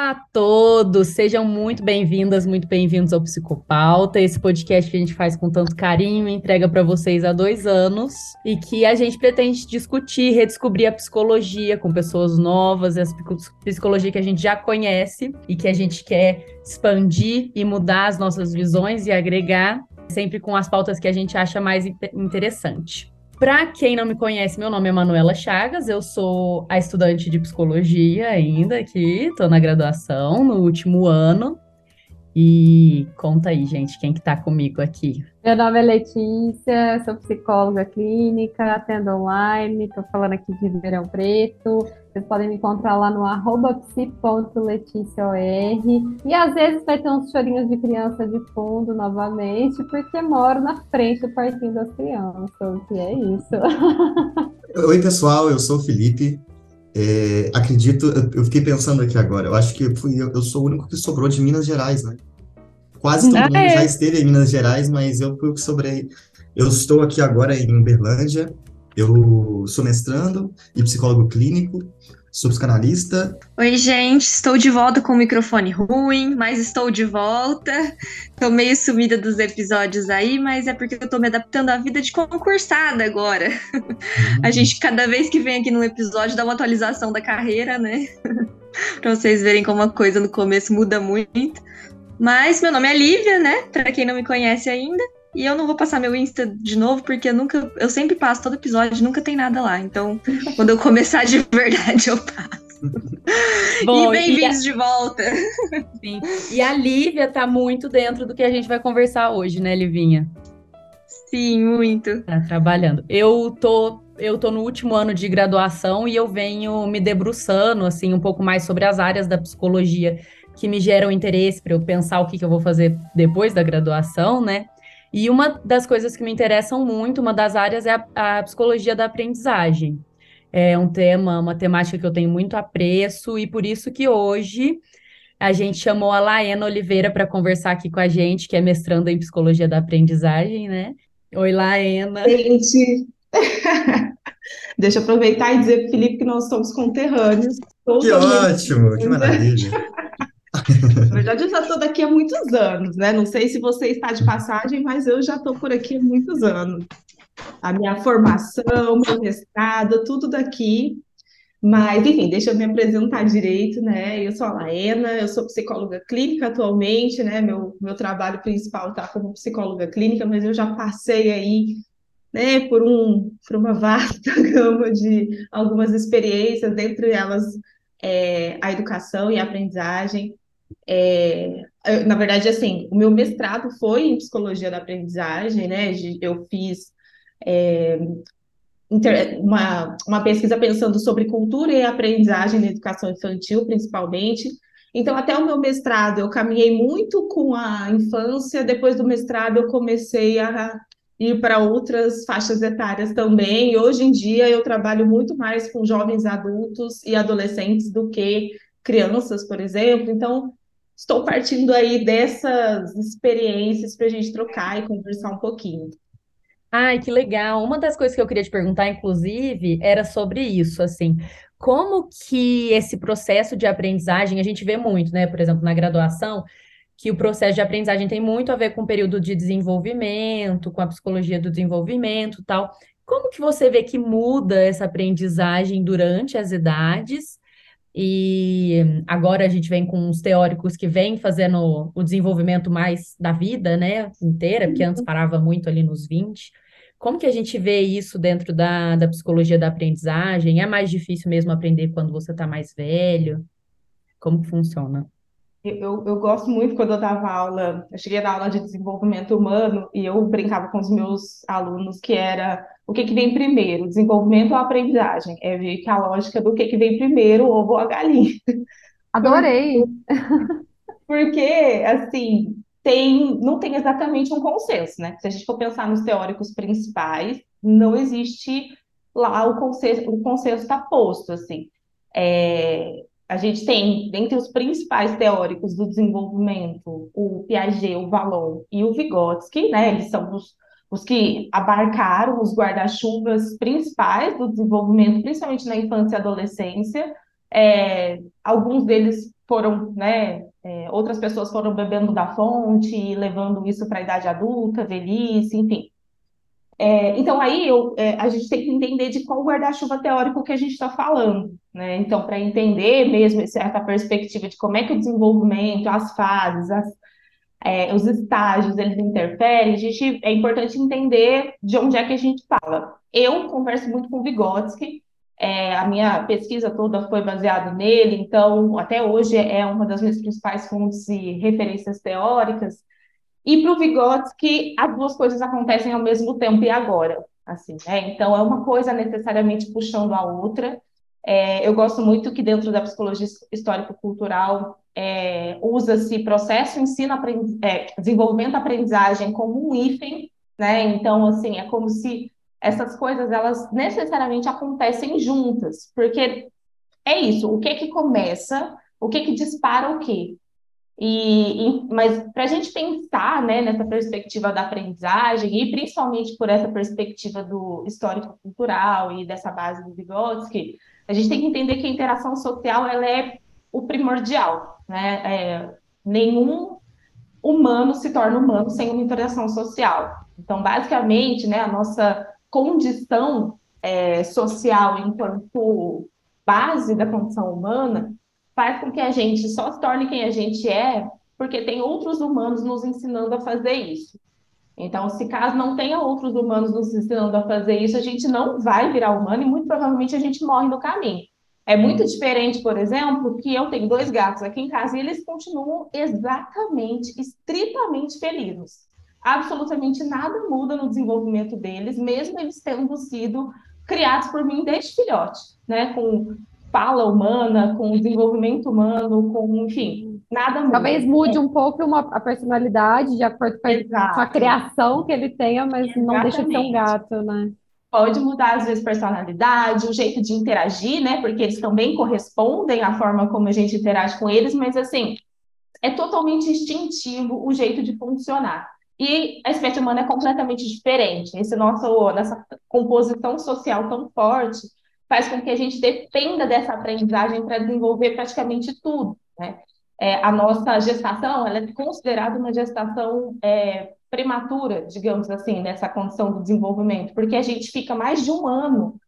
Olá a todos, sejam muito bem-vindas, muito bem-vindos ao Psicopauta, esse podcast que a gente faz com tanto carinho entrega para vocês há dois anos e que a gente pretende discutir, redescobrir a psicologia com pessoas novas, a psicologia que a gente já conhece e que a gente quer expandir e mudar as nossas visões e agregar, sempre com as pautas que a gente acha mais interessante. Para quem não me conhece, meu nome é Manuela Chagas, eu sou a estudante de psicologia ainda aqui, estou na graduação, no último ano. E conta aí, gente, quem que tá comigo aqui? Meu nome é Letícia, sou psicóloga clínica, atendo online, estou falando aqui de Ribeirão Preto. Vocês podem me encontrar lá no arroba psi.leticiaor. E às vezes vai ter uns chorinhos de criança de fundo novamente, porque moro na frente do parquinho das crianças. E é isso. Oi, pessoal, eu sou o Felipe. É, acredito, eu fiquei pensando aqui agora, eu acho que fui, eu sou o único que sobrou de Minas Gerais, né? Quase todo ah, mundo é. já esteve em Minas Gerais, mas eu fui. Eu estou aqui agora em Uberlândia, eu sou mestrando e psicólogo clínico, sou psicanalista. Oi, gente, estou de volta com o microfone ruim, mas estou de volta. Estou meio sumida dos episódios aí, mas é porque eu estou me adaptando à vida de concursada agora. Uhum. A gente, cada vez que vem aqui no episódio, dá uma atualização da carreira, né? para vocês verem como a coisa no começo muda muito. Mas meu nome é Lívia, né? Para quem não me conhece ainda. E eu não vou passar meu Insta de novo, porque eu nunca. Eu sempre passo todo episódio, nunca tem nada lá. Então, quando eu começar de verdade, eu passo. Bom, e bem-vindos de volta. Sim. E a Lívia tá muito dentro do que a gente vai conversar hoje, né, Livinha? Sim, muito. Tá trabalhando. Eu tô eu tô no último ano de graduação e eu venho me debruçando assim um pouco mais sobre as áreas da psicologia que me geram interesse para eu pensar o que, que eu vou fazer depois da graduação, né? E uma das coisas que me interessam muito, uma das áreas é a, a psicologia da aprendizagem. É um tema, uma temática que eu tenho muito apreço e por isso que hoje a gente chamou a Laena Oliveira para conversar aqui com a gente, que é mestranda em psicologia da aprendizagem, né? Oi, Laena. Gente, deixa eu aproveitar e dizer para o Felipe que nós somos conterrâneos. Que ótimo, que maravilha. Na verdade, eu já estou daqui há muitos anos, né? Não sei se você está de passagem, mas eu já estou por aqui há muitos anos. A minha formação, meu mestrado, tudo daqui. Mas, enfim, deixa eu me apresentar direito, né? Eu sou a Laena, eu sou psicóloga clínica atualmente, né? Meu, meu trabalho principal está como psicóloga clínica, mas eu já passei aí, né, por, um, por uma vasta gama de algumas experiências, dentre elas é, a educação e a aprendizagem. É, na verdade, assim, o meu mestrado foi em psicologia da aprendizagem, né? Eu fiz é, uma, uma pesquisa pensando sobre cultura e aprendizagem na educação infantil, principalmente. Então, até o meu mestrado, eu caminhei muito com a infância. Depois do mestrado, eu comecei a ir para outras faixas etárias também. E hoje em dia, eu trabalho muito mais com jovens adultos e adolescentes do que crianças, por exemplo. Então, estou partindo aí dessas experiências para a gente trocar e conversar um pouquinho. Ai, que legal. Uma das coisas que eu queria te perguntar, inclusive, era sobre isso, assim. Como que esse processo de aprendizagem, a gente vê muito, né? Por exemplo, na graduação, que o processo de aprendizagem tem muito a ver com o período de desenvolvimento, com a psicologia do desenvolvimento, tal. Como que você vê que muda essa aprendizagem durante as idades e agora a gente vem com uns teóricos que vêm fazendo o desenvolvimento mais da vida, né, inteira, porque antes parava muito ali nos 20. Como que a gente vê isso dentro da, da psicologia da aprendizagem? É mais difícil mesmo aprender quando você está mais velho? Como que funciona? Eu, eu gosto muito quando eu dava aula, eu cheguei a dar aula de desenvolvimento humano e eu brincava com os meus alunos que era o que, que vem primeiro, desenvolvimento ou aprendizagem? É ver que a lógica do que, que vem primeiro, o ovo ou a galinha. Adorei! Porque, assim, tem, não tem exatamente um consenso, né? Se a gente for pensar nos teóricos principais, não existe lá o consenso, o consenso está posto, assim. É, a gente tem, dentre os principais teóricos do desenvolvimento, o Piaget, o Vallon e o Vygotsky, né? Eles são os, os que abarcaram os guarda-chuvas principais do desenvolvimento, principalmente na infância e adolescência. É, alguns deles foram, né, é, outras pessoas foram bebendo da fonte e levando isso para a idade adulta, velhice, enfim. É, então, aí eu, é, a gente tem que entender de qual guarda-chuva teórico que a gente está falando, né? Então, para entender mesmo essa perspectiva de como é que o desenvolvimento, as fases, as, é, os estágios, eles interferem, a gente, é importante entender de onde é que a gente fala. Eu converso muito com o Vygotsky, é, a minha pesquisa toda foi baseada nele, então, até hoje é uma das minhas principais fontes e referências teóricas. E para o Vygotsky, as duas coisas acontecem ao mesmo tempo e agora. Assim, né? Então, é uma coisa necessariamente puxando a outra. É, eu gosto muito que dentro da psicologia histórico-cultural é, usa-se processo, ensino, é, desenvolvimento, aprendizagem como um hífen, né? Então, assim, é como se essas coisas elas necessariamente acontecem juntas, porque é isso, o que que começa, o que que dispara o quê? E, e, mas para a gente pensar né, nessa perspectiva da aprendizagem, e principalmente por essa perspectiva do histórico-cultural e dessa base do Vygotsky, a gente tem que entender que a interação social ela é o primordial. Né? É, nenhum humano se torna humano sem uma interação social. Então, basicamente, né, a nossa condição é, social enquanto base da condição humana faz com que a gente só se torne quem a gente é porque tem outros humanos nos ensinando a fazer isso. Então, se caso não tenha outros humanos nos ensinando a fazer isso, a gente não vai virar humano e muito provavelmente a gente morre no caminho. É muito diferente, por exemplo, que eu tenho dois gatos aqui em casa e eles continuam exatamente, estritamente felizes. Absolutamente nada muda no desenvolvimento deles, mesmo eles tendo sido criados por mim desde filhote, né? Com fala humana, com desenvolvimento humano, com, enfim, nada muda. Talvez mude um pouco uma, a personalidade de acordo com a, com a criação que ele tenha, mas Exatamente. não deixa de ser um gato, né? Pode mudar, às vezes, personalidade, o jeito de interagir, né? Porque eles também correspondem à forma como a gente interage com eles, mas, assim, é totalmente instintivo o jeito de funcionar. E a espécie humana é completamente diferente. Esse nosso, nessa composição social tão forte faz com que a gente dependa dessa aprendizagem para desenvolver praticamente tudo. Né? É, a nossa gestação ela é considerada uma gestação é, prematura, digamos assim, nessa condição do desenvolvimento, porque a gente fica mais de um ano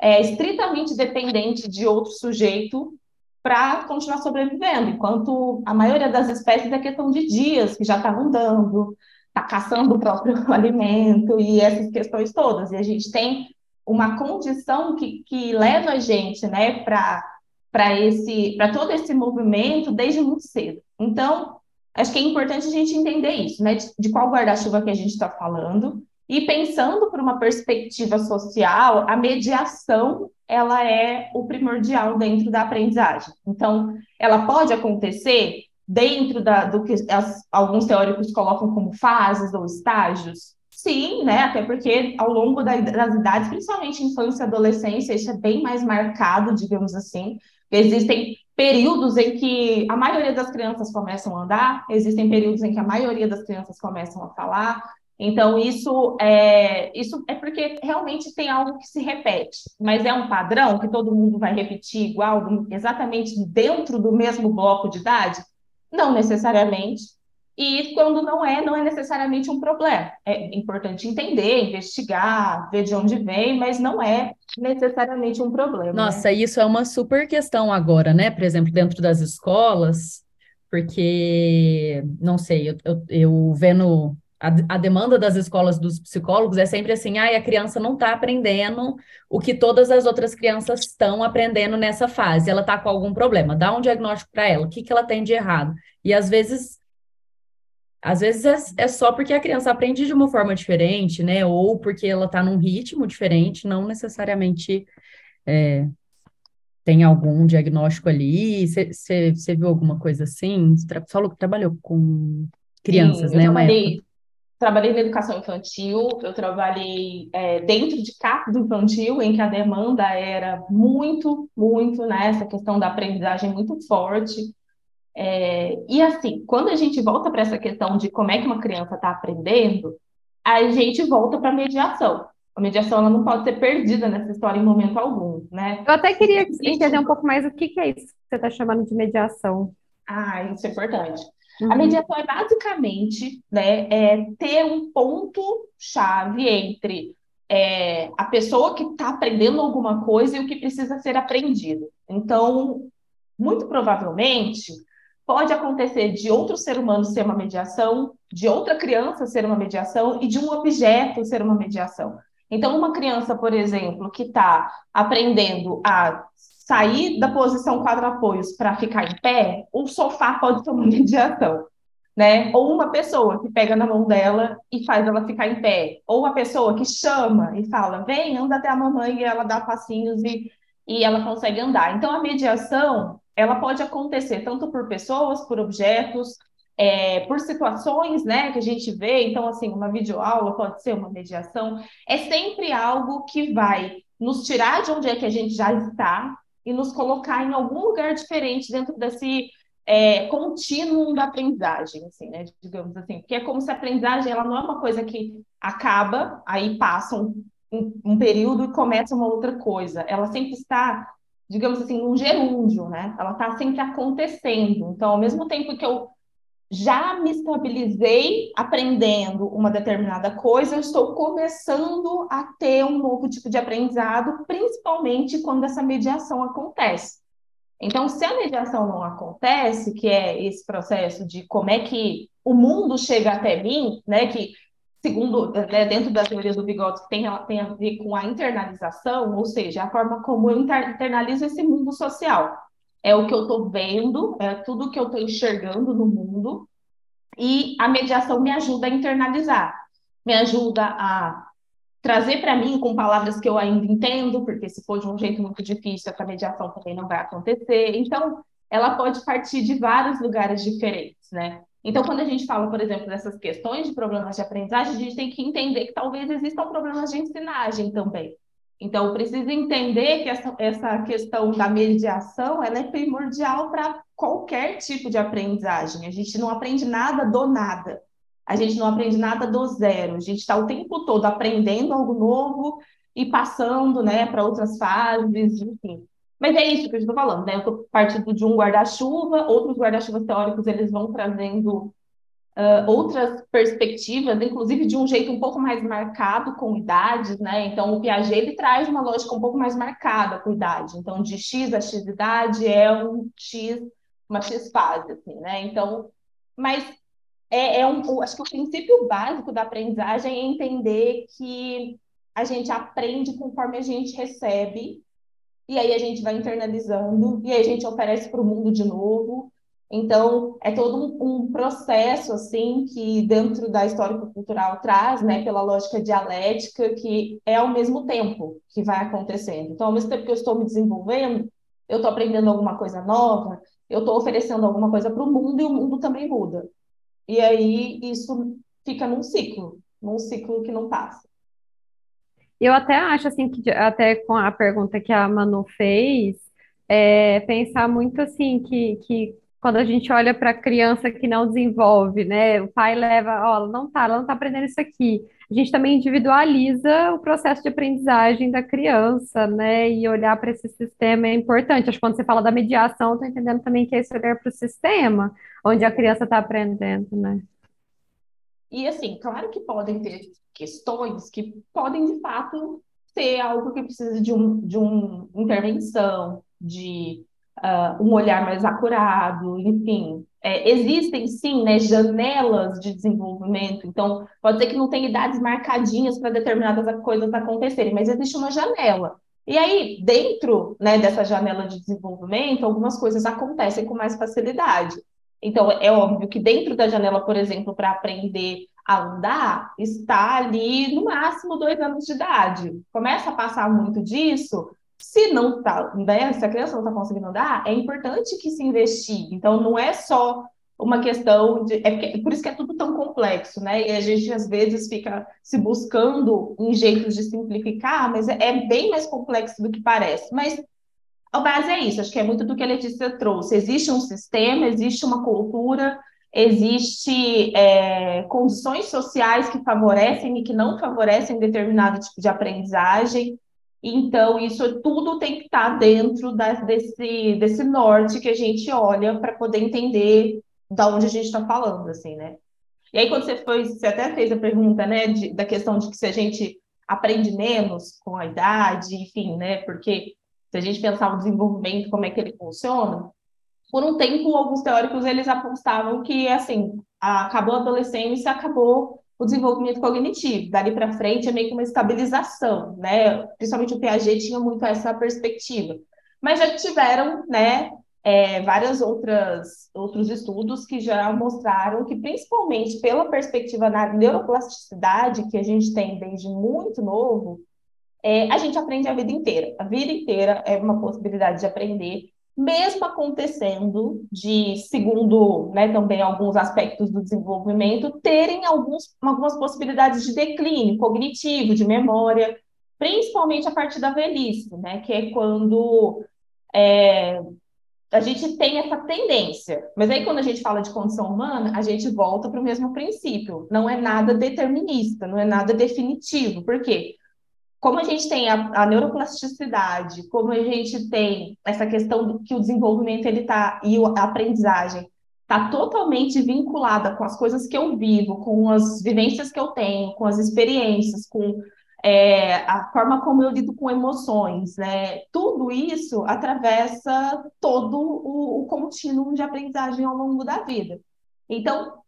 é, estritamente dependente de outro sujeito para continuar sobrevivendo, enquanto a maioria das espécies é questão de dias, que já está andando, está caçando o próprio alimento e essas questões todas. E a gente tem uma condição que, que leva a gente né, para esse para todo esse movimento desde muito cedo. Então, acho que é importante a gente entender isso, né? De, de qual guarda-chuva que a gente está falando. E pensando por uma perspectiva social, a mediação ela é o primordial dentro da aprendizagem. Então, ela pode acontecer dentro da, do que as, alguns teóricos colocam como fases ou estágios, Sim, né? Até porque ao longo da, das idades, principalmente infância e adolescência, isso é bem mais marcado, digamos assim. Existem períodos em que a maioria das crianças começam a andar, existem períodos em que a maioria das crianças começam a falar. Então, isso é, isso é porque realmente tem algo que se repete, mas é um padrão que todo mundo vai repetir igual, exatamente dentro do mesmo bloco de idade? Não necessariamente. E quando não é, não é necessariamente um problema. É importante entender, investigar, ver de onde vem, mas não é necessariamente um problema. Né? Nossa, né? isso é uma super questão agora, né? Por exemplo, dentro das escolas, porque, não sei, eu, eu, eu vendo a, a, demanda das escolas dos psicólogos é sempre assim, ah, a criança não está aprendendo o que todas as outras crianças estão aprendendo nessa fase, ela está com algum problema, dá um diagnóstico para ela, o que, que ela tem de errado. E às vezes às vezes é, é, só porque a criança aprende de uma forma diferente, né? Ou porque ela está num ritmo diferente, não necessariamente é, tem algum diagnóstico ali. Você viu alguma coisa assim? Você falou que trabalhou com crianças, Sim, né? Trabalhei, trabalhei na educação infantil, eu trabalhei é, dentro de CAP do infantil, em que a demanda era muito, muito, né? Essa questão da aprendizagem muito forte. É, e assim, quando a gente volta para essa questão de como é que uma criança está aprendendo, a gente volta para a mediação. A mediação ela não pode ser perdida nessa história em momento algum, né? Eu até queria entender um pouco mais o que, que é isso que você está chamando de mediação. Ah, isso é importante. Uhum. A mediação é basicamente né, é ter um ponto-chave entre é, a pessoa que está aprendendo alguma coisa e o que precisa ser aprendido. Então, muito provavelmente, pode acontecer de outro ser humano ser uma mediação, de outra criança ser uma mediação e de um objeto ser uma mediação. Então, uma criança, por exemplo, que está aprendendo a sair da posição quadro-apoios para ficar em pé, o sofá pode ser uma mediação. Né? Ou uma pessoa que pega na mão dela e faz ela ficar em pé. Ou uma pessoa que chama e fala, vem, anda até a mamãe e ela dá passinhos e, e ela consegue andar. Então, a mediação, ela pode acontecer tanto por pessoas, por objetos, é, por situações né, que a gente vê, então, assim, uma videoaula pode ser uma mediação, é sempre algo que vai nos tirar de onde é que a gente já está e nos colocar em algum lugar diferente dentro desse é, contínuo da aprendizagem, assim, né, digamos assim, porque é como se a aprendizagem ela não é uma coisa que acaba, aí passa um, um, um período e começa uma outra coisa, ela sempre está digamos assim, num gerúndio, né? Ela está sempre acontecendo. Então, ao mesmo tempo que eu já me estabilizei aprendendo uma determinada coisa, eu estou começando a ter um novo tipo de aprendizado, principalmente quando essa mediação acontece. Então, se a mediação não acontece, que é esse processo de como é que o mundo chega até mim, né, que segundo, né, dentro da teoria do Vygotsky, tem, tem a ver com a internalização, ou seja, a forma como eu internalizo esse mundo social é o que eu estou vendo, é tudo que eu estou enxergando no mundo, e a mediação me ajuda a internalizar, me ajuda a trazer para mim com palavras que eu ainda entendo, porque se for de um jeito muito difícil, essa mediação também não vai acontecer. Então, ela pode partir de vários lugares diferentes, né? Então, quando a gente fala, por exemplo, dessas questões de problemas de aprendizagem, a gente tem que entender que talvez existam problemas de ensinagem também. Então, precisa entender que essa, essa questão da mediação ela é primordial para qualquer tipo de aprendizagem. A gente não aprende nada do nada. A gente não aprende nada do zero. A gente está o tempo todo aprendendo algo novo e passando né, para outras fases, enfim. Mas é isso que eu estou falando, né? Eu estou partindo de um guarda-chuva, outros guarda-chuvas teóricos eles vão trazendo uh, outras perspectivas, inclusive de um jeito um pouco mais marcado com idades, né? Então, o Piaget ele traz uma lógica um pouco mais marcada com idade. Então, de X a X idade é um X, uma X fase, assim, né? Então, mas é, é um, acho que o princípio básico da aprendizagem é entender que a gente aprende conforme a gente recebe, e aí a gente vai internalizando, e aí a gente oferece para o mundo de novo, então, é todo um, um, processo, assim, que dentro da histórico-cultural traz, né, pela lógica dialética, que é ao mesmo tempo que vai acontecendo. Então, ao mesmo tempo que eu estou me desenvolvendo, eu estou aprendendo alguma coisa nova, eu estou oferecendo alguma coisa para o mundo e o mundo também muda. E aí, isso fica num ciclo, num ciclo que não passa. Eu até acho, assim, que até com a pergunta que a Manu fez, é, pensar muito assim que, que quando a gente olha para a criança que não desenvolve, né? O pai leva, ó, ela não tá, ela não tá aprendendo isso aqui. A gente também individualiza o processo de aprendizagem da criança, né? E olhar para esse sistema é importante. Acho que quando você fala da mediação, estou entendendo também que é esse olhar para o sistema, onde a criança está aprendendo, né? E assim, claro que podem ter questões que podem, de fato, ser algo que precisa de, um, de uma intervenção, de uh, um olhar mais acurado, enfim. É, existem, sim, né, janelas de desenvolvimento, então pode ser que não tenha idades marcadinhas para determinadas coisas acontecerem, mas existe uma janela. E aí, dentro né, dessa janela de desenvolvimento, algumas coisas acontecem com mais facilidade. Então, é óbvio que dentro da janela, por exemplo, para aprender andar, está ali no máximo dois anos de idade. Começa a passar muito disso, se não tá, né, se a criança não está conseguindo andar, é importante que se investigue. Então, não é só uma questão de. É, por isso que é tudo tão complexo, né? E a gente às vezes fica se buscando em jeitos de simplificar, mas é, é bem mais complexo do que parece. Mas a base é isso, acho que é muito do que a Letícia trouxe. Existe um sistema, existe uma cultura, existe é, condições sociais que favorecem e que não favorecem determinado tipo de aprendizagem. Então, isso tudo tem que estar dentro da, desse, desse norte que a gente olha para poder entender da onde a gente está falando, assim, né? E aí, quando você foi, você até fez a pergunta, né, de, da questão de que se a gente aprende menos com a idade, enfim, né, porque se a gente pensar o desenvolvimento, como é que ele funciona, por um tempo, alguns teóricos, eles apostavam que, assim, acabou a adolescência, acabou o desenvolvimento cognitivo. Dali para frente é meio que uma estabilização, né? Principalmente o Piaget tinha muito essa perspectiva. Mas já tiveram, né, é, várias outras outros estudos que já mostraram que, principalmente pela perspectiva da neuroplasticidade que a gente tem desde muito novo, é, a gente aprende a vida inteira. A vida inteira é uma possibilidade de aprender, mesmo acontecendo de, segundo né, também alguns aspectos do desenvolvimento, terem alguns, algumas possibilidades de declínio cognitivo, de memória, principalmente a partir da velhice, né, que é quando é, a gente tem essa tendência. Mas aí, quando a gente fala de condição humana, a gente volta para o mesmo princípio. Não é nada determinista, não é nada definitivo. Por quê? Como a gente tem a, a neuroplasticidade, como a gente tem essa questão do que o desenvolvimento ele tá e a aprendizagem está totalmente vinculada com as coisas que eu vivo, com as vivências que eu tenho, com as experiências, com é, a forma como eu lido com emoções, né? Tudo isso atravessa todo o, o contínuo de aprendizagem ao longo da vida. Então,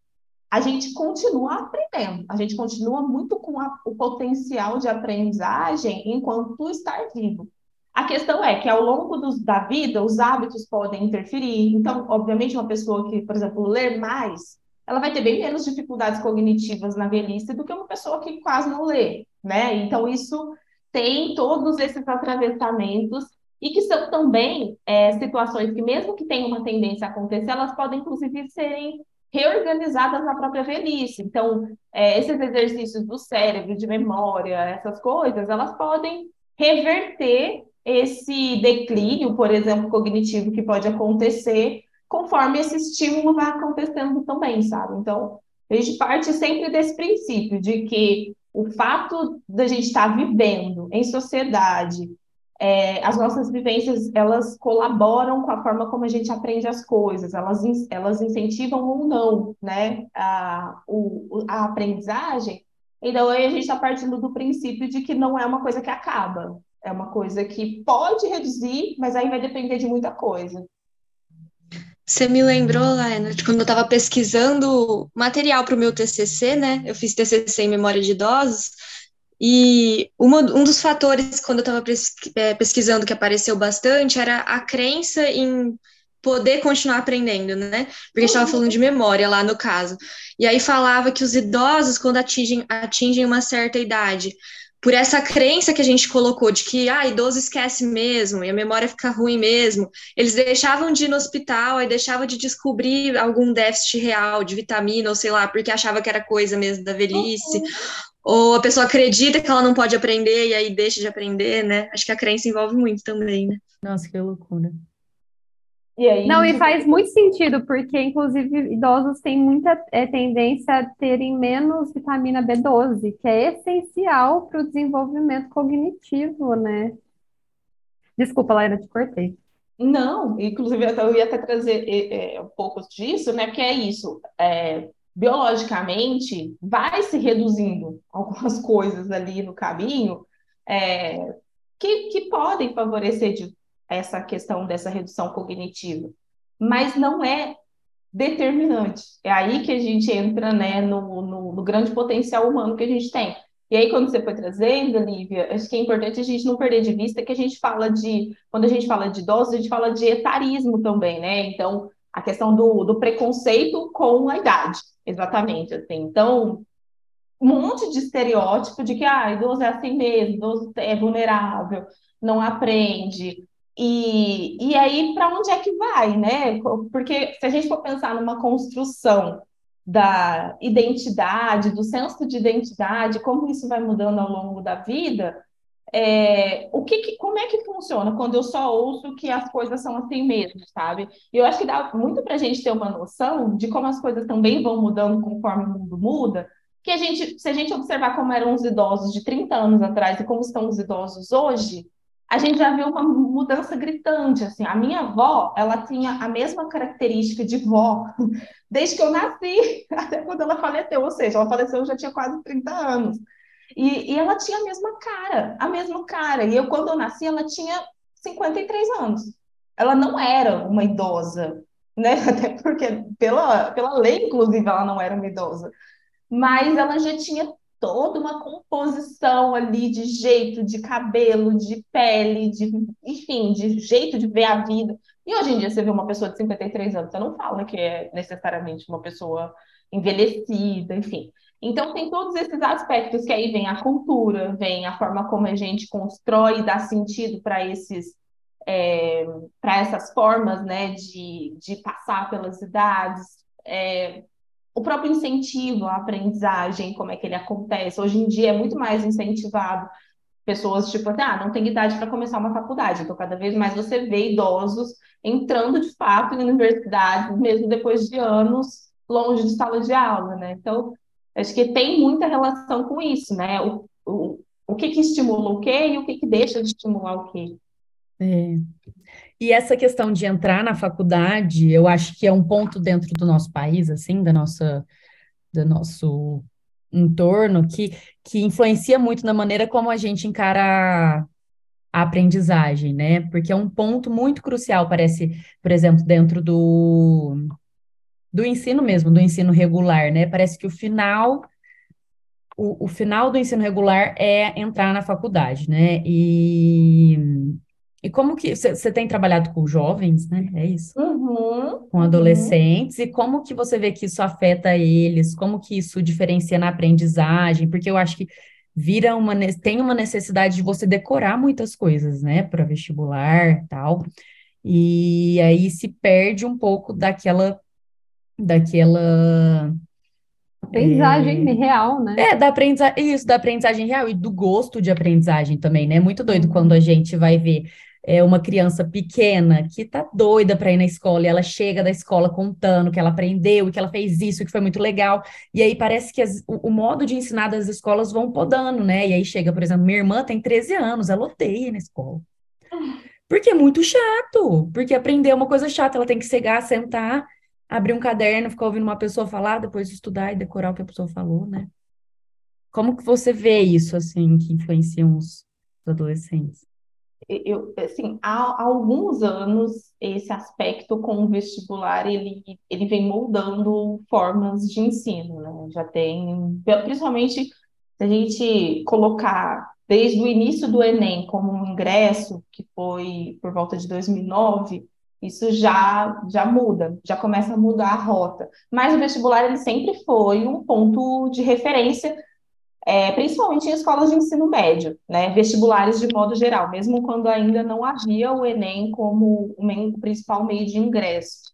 a gente continua aprendendo, a gente continua muito com a, o potencial de aprendizagem enquanto estar vivo. A questão é que ao longo dos, da vida, os hábitos podem interferir. Então, obviamente, uma pessoa que, por exemplo, ler mais, ela vai ter bem menos dificuldades cognitivas na velhice do que uma pessoa que quase não lê né? Então, isso tem todos esses atravessamentos e que são também é, situações que, mesmo que tenham uma tendência a acontecer, elas podem, inclusive, serem reorganizadas na própria velhice. Então, é, esses exercícios do cérebro, de memória, essas coisas, elas podem reverter esse declínio, por exemplo, cognitivo que pode acontecer conforme esse estímulo vai acontecendo também, sabe? Então, a gente parte sempre desse princípio de que o fato da gente estar vivendo em sociedade, é, as nossas vivências, elas colaboram com a forma como a gente aprende as coisas, elas, elas incentivam ou não, né, a, o, a aprendizagem. Então, aí a gente está partindo do princípio de que não é uma coisa que acaba, é uma coisa que pode reduzir, mas aí vai depender de muita coisa. Você me lembrou, Laina, de quando eu estava pesquisando material para o meu TCC, né? Eu fiz TCC em memória de idosos, e uma, um dos fatores, quando eu estava é, pesquisando, que apareceu bastante, era a crença em poder continuar aprendendo, né? Porque estava falando de memória lá no caso. E aí falava que os idosos, quando atingem, atingem uma certa idade, por essa crença que a gente colocou de que ah, idoso esquece mesmo e a memória fica ruim mesmo, eles deixavam de ir no hospital e deixavam de descobrir algum déficit real de vitamina ou sei lá, porque achava que era coisa mesmo da velhice. Uhum. Ou a pessoa acredita que ela não pode aprender e aí deixa de aprender, né? Acho que a crença envolve muito também, né? Nossa, que loucura. E aí, não, e faz muito sentido, porque inclusive idosos têm muita é, tendência a terem menos vitamina B12, que é essencial para o desenvolvimento cognitivo, né? Desculpa, Laila, te cortei. Não, inclusive eu ia até trazer é, um pouco disso, né? Porque é isso. É, biologicamente, vai se reduzindo algumas coisas ali no caminho é, que, que podem favorecer de essa questão dessa redução cognitiva, mas não é determinante. É aí que a gente entra né, no, no, no, grande potencial humano que a gente tem. E aí, quando você foi trazendo, Lívia, acho que é importante a gente não perder de vista que a gente fala de, quando a gente fala de idosos, a gente fala de etarismo também, né? Então, a questão do, do preconceito com a idade, exatamente, assim. Então, um monte de estereótipo de que, ah, idoso é assim mesmo, idoso é vulnerável, não aprende, e, e aí, para onde é que vai, né? Porque se a gente for pensar numa construção da identidade, do senso de identidade, como isso vai mudando ao longo da vida, é, o que, que, como é que funciona quando eu só ouço que as coisas são assim mesmo, sabe? E eu acho que dá muito para a gente ter uma noção de como as coisas também vão mudando conforme o mundo muda, que a gente, se a gente observar como eram os idosos de 30 anos atrás e como estão os idosos hoje, a gente já viu uma mudança gritante, assim, a minha avó, ela tinha a mesma característica de vó desde que eu nasci, até quando ela faleceu, ou seja, ela faleceu já tinha quase 30 anos. E, e ela tinha a mesma cara, a mesma cara. E eu, quando eu nasci, ela tinha 53 anos. Ela não era uma idosa, né? Até porque, pela, pela lei, inclusive, ela não era uma idosa. Mas ela já tinha toda uma composição ali de jeito, de cabelo, de pele, de, enfim, de jeito de ver a vida. E hoje em dia você vê uma pessoa de 53 anos, você não fala que é necessariamente uma pessoa envelhecida, enfim. Então, tem todos esses aspectos que aí vem a cultura, vem a forma como a gente constrói e dá sentido para esses. É, para essas formas né, de, de passar pelas idades, é, o próprio incentivo à aprendizagem, como é que ele acontece. Hoje em dia é muito mais incentivado pessoas tipo assim, ah, não tem idade para começar uma faculdade, então cada vez mais você vê idosos entrando de fato em universidades, mesmo depois de anos longe de sala de aula, né? Então, Acho que tem muita relação com isso, né? O, o, o que, que estimula o quê e o que, que deixa de estimular o quê. É. E essa questão de entrar na faculdade, eu acho que é um ponto dentro do nosso país, assim, da nossa, do nosso entorno, que, que influencia muito na maneira como a gente encara a aprendizagem, né? Porque é um ponto muito crucial, parece, por exemplo, dentro do, do ensino mesmo, do ensino regular, né? Parece que o final o, o final do ensino regular é entrar na faculdade, né? E, e como que você tem trabalhado com jovens, né? É isso? Uhum, com adolescentes, uhum. e como que você vê que isso afeta eles, como que isso diferencia na aprendizagem, porque eu acho que vira uma tem uma necessidade de você decorar muitas coisas, né, para vestibular, tal. E aí se perde um pouco daquela daquela aprendizagem é, real, né? É, da aprendizagem, isso, da aprendizagem real e do gosto de aprendizagem também, né? É muito doido quando a gente vai ver é, uma criança pequena que tá doida para ir na escola e ela chega da escola contando que ela aprendeu e que ela fez isso, que foi muito legal. E aí parece que as, o, o, modo de ensinar das escolas vão podando, né? E aí chega, por exemplo, minha irmã tem 13 anos, ela odeia na escola. Porque é muito chato, porque aprender é uma coisa chata, ela tem que chegar, sentar abrir um caderno, ficar ouvindo uma pessoa falar, depois estudar e decorar o que a pessoa falou, né? Como que você vê isso, assim, que influenciam os, adolescentes? Eu, assim, há, alguns anos, esse aspecto com o vestibular, ele, ele vem moldando formas de ensino, né? Já tem, principalmente se a gente colocar desde o início do Enem como um ingresso, que foi por volta de 2009, isso já, já muda, já começa a mudar a rota. Mas o vestibular ele sempre foi um ponto de referência, é, principalmente em escolas de ensino médio, né? vestibulares de modo geral, mesmo quando ainda não havia o Enem como o principal meio de ingresso.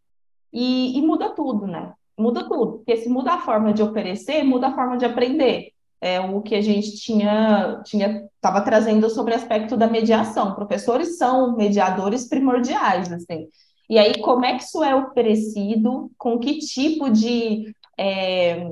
E, e muda tudo, né? Muda tudo, porque se muda a forma de oferecer, muda a forma de aprender é, o que a gente tinha tinha estava trazendo sobre o aspecto da mediação. Professores são mediadores primordiais, assim. E aí, como é que isso é oferecido? Com que tipo de é,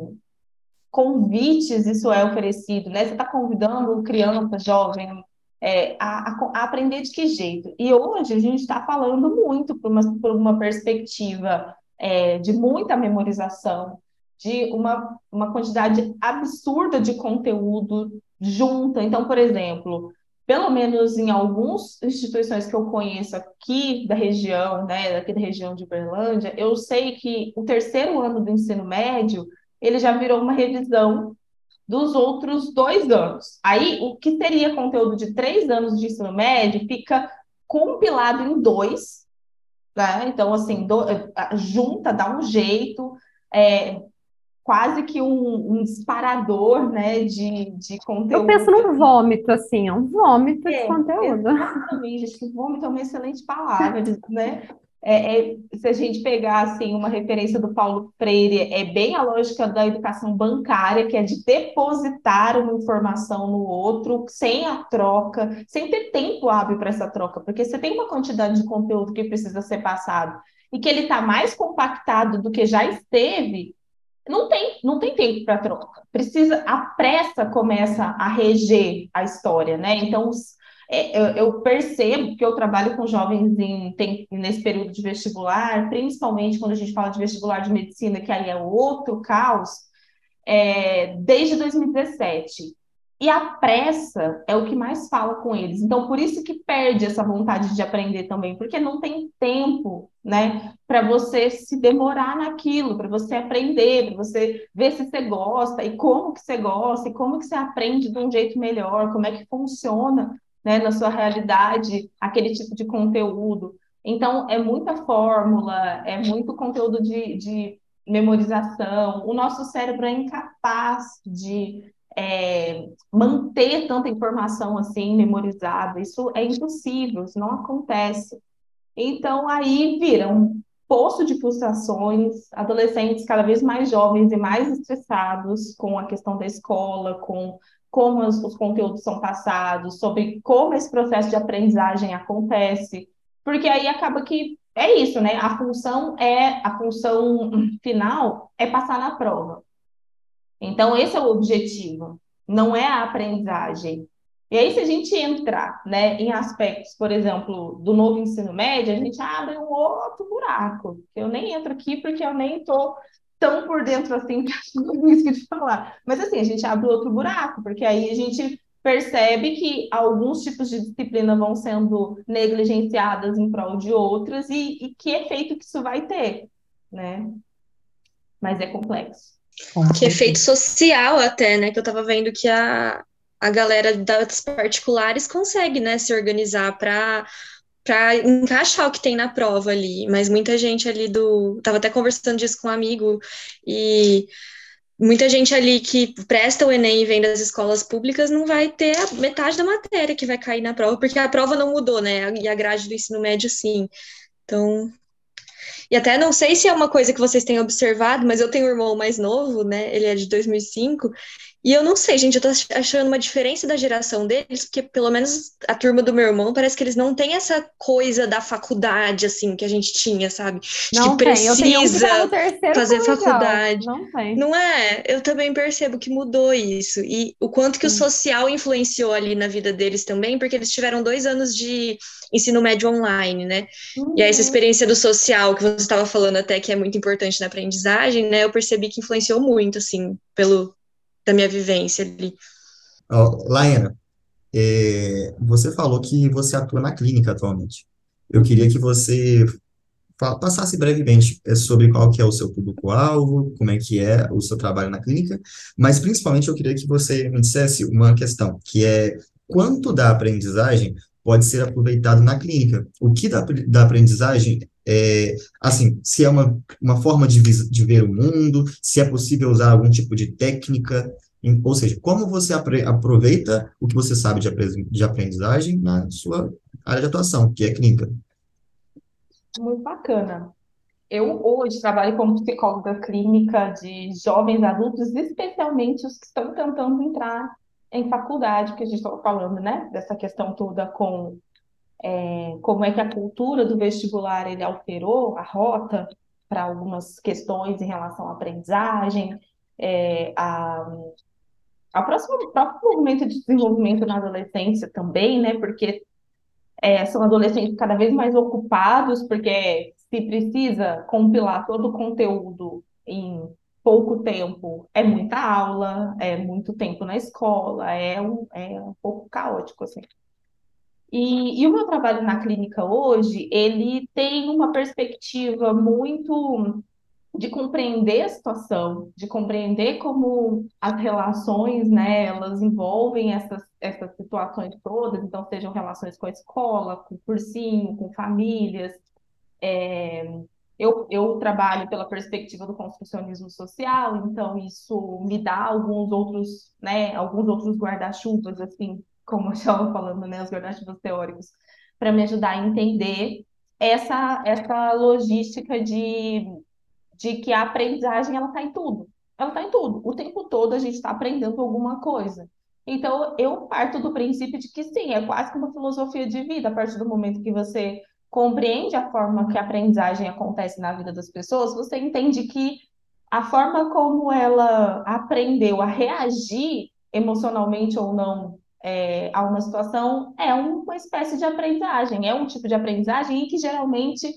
convites isso é oferecido? Né? Você está convidando criança, jovem, é, a, a, aprender de que jeito? E hoje a gente está falando muito por uma, por uma perspectiva é, de muita memorização, de uma, uma quantidade absurda de conteúdo junta. Então, por exemplo, pelo menos em algumas instituições que eu conheço aqui da região, né, daqui da região de Uberlândia, eu sei que o terceiro ano do ensino médio, ele já virou uma revisão dos outros dois anos. Aí, o que teria conteúdo de três anos de ensino médio fica compilado em dois, né? Então, assim, do, junta, dá um jeito, é, quase que um, um, disparador né, de, de conteúdo. Eu penso num vômito, assim, é um vômito é, de conteúdo. Exatamente, acho que vômito é uma excelente palavra, né? é, é, se a gente pegar assim uma referência do Paulo Freire, é bem a lógica da educação bancária, que é de depositar uma informação no outro sem a troca, sem ter tempo hábil para essa troca, porque você tem uma quantidade de conteúdo que precisa ser passado e que ele está mais compactado do que já esteve, não tem, não tem tempo para troca. Precisa, a pressa começa a reger a história, né? Então, é, eu, eu, percebo que eu trabalho com jovens em, tem, nesse período de vestibular, principalmente quando a gente fala de vestibular de medicina, que aí é outro caos, é, desde 2017. E a pressa é o que mais fala com eles. Então, por isso que perde essa vontade de aprender também, porque não tem tempo, né, para você se demorar naquilo, para você aprender, para você ver se você gosta e como que você gosta e como que você aprende de um jeito melhor, como é que funciona né, na sua realidade aquele tipo de conteúdo. Então, é muita fórmula, é muito conteúdo de, de memorização. O nosso cérebro é incapaz de é, manter tanta informação assim memorizada. Isso é impossível, isso não acontece. Então, aí vira um poço de frustrações, adolescentes cada vez mais jovens e mais estressados com a questão da escola, com como os, os conteúdos são passados, sobre como esse processo de aprendizagem acontece, porque aí acaba que é isso, né? A função é a função final é passar na prova. Então esse é o objetivo, não é a aprendizagem. E aí se a gente entrar, né, em aspectos, por exemplo, do novo ensino médio, a gente abre um outro buraco. Eu nem entro aqui porque eu nem estou tão por dentro assim que acho isso de falar. Mas assim, a gente abre outro buraco, porque aí a gente percebe que alguns tipos de disciplina vão sendo negligenciadas em prol de outras e, e que efeito que isso vai ter, né? Mas é complexo. Que efeito social até, né? Que eu tava vendo que a, a galera das particulares consegue, né, se organizar para para encaixar o que tem na prova ali, mas muita gente ali do. Tava até conversando disso com um amigo, e muita gente ali que presta o Enem e vem das escolas públicas não vai ter a metade da matéria que vai cair na prova, porque a prova não mudou, né? E a grade do ensino médio, sim. Então. E até não sei se é uma coisa que vocês têm observado, mas eu tenho um irmão mais novo, né? Ele é de 2005, e eu não sei, gente, eu tô achando uma diferença da geração deles, porque pelo menos a turma do meu irmão parece que eles não têm essa coisa da faculdade, assim, que a gente tinha, sabe? Não que tem. precisa tá fazer faculdade. Não tem. Não é? Eu também percebo que mudou isso. E o quanto que Sim. o social influenciou ali na vida deles também, porque eles tiveram dois anos de ensino médio online, né? Uhum. E essa experiência do social, que você estava falando até que é muito importante na aprendizagem, né? Eu percebi que influenciou muito, assim, pelo da minha vivência ali. Oh, Laena, é, você falou que você atua na clínica atualmente. Eu queria que você passasse brevemente é, sobre qual que é o seu público-alvo, como é que é o seu trabalho na clínica, mas principalmente eu queria que você me dissesse uma questão, que é quanto da aprendizagem pode ser aproveitado na clínica? O que da, da aprendizagem é, assim, se é uma, uma forma de, de ver o mundo, se é possível usar algum tipo de técnica, em, ou seja, como você aproveita o que você sabe de, de aprendizagem na sua área de atuação, que é clínica. Muito bacana. Eu hoje trabalho como psicóloga clínica de jovens adultos, especialmente os que estão tentando entrar em faculdade, que a gente estava falando, né, dessa questão toda com é, como é que a cultura do vestibular ele alterou a rota para algumas questões em relação à aprendizagem, é, a, a próxima, o próprio movimento de desenvolvimento na adolescência também, né? Porque é, são adolescentes cada vez mais ocupados, porque se precisa compilar todo o conteúdo em pouco tempo, é muita aula, é muito tempo na escola, é um, é um pouco caótico, assim. E, e, o meu trabalho na clínica hoje, ele tem uma perspectiva muito de compreender a situação, de compreender como as relações, né, elas envolvem essas, essas situações todas, então sejam relações com a escola, com o cursinho, com famílias. É, eu, eu trabalho pela perspectiva do construcionismo social, então isso me dá alguns outros, né, alguns outros guarda-chuvas, assim, como eu estava falando, né, os guarda-chuvas teóricos, para me ajudar a entender essa, essa logística de, de que a aprendizagem ela está em tudo. Ela está em tudo. O tempo todo a gente está aprendendo alguma coisa. Então, eu parto do princípio de que sim, é quase que uma filosofia de vida, a partir do momento que você compreende a forma que a aprendizagem acontece na vida das pessoas, você entende que a forma como ela aprendeu a reagir emocionalmente ou não é, a uma situação é uma espécie de aprendizagem, é um tipo de aprendizagem em que geralmente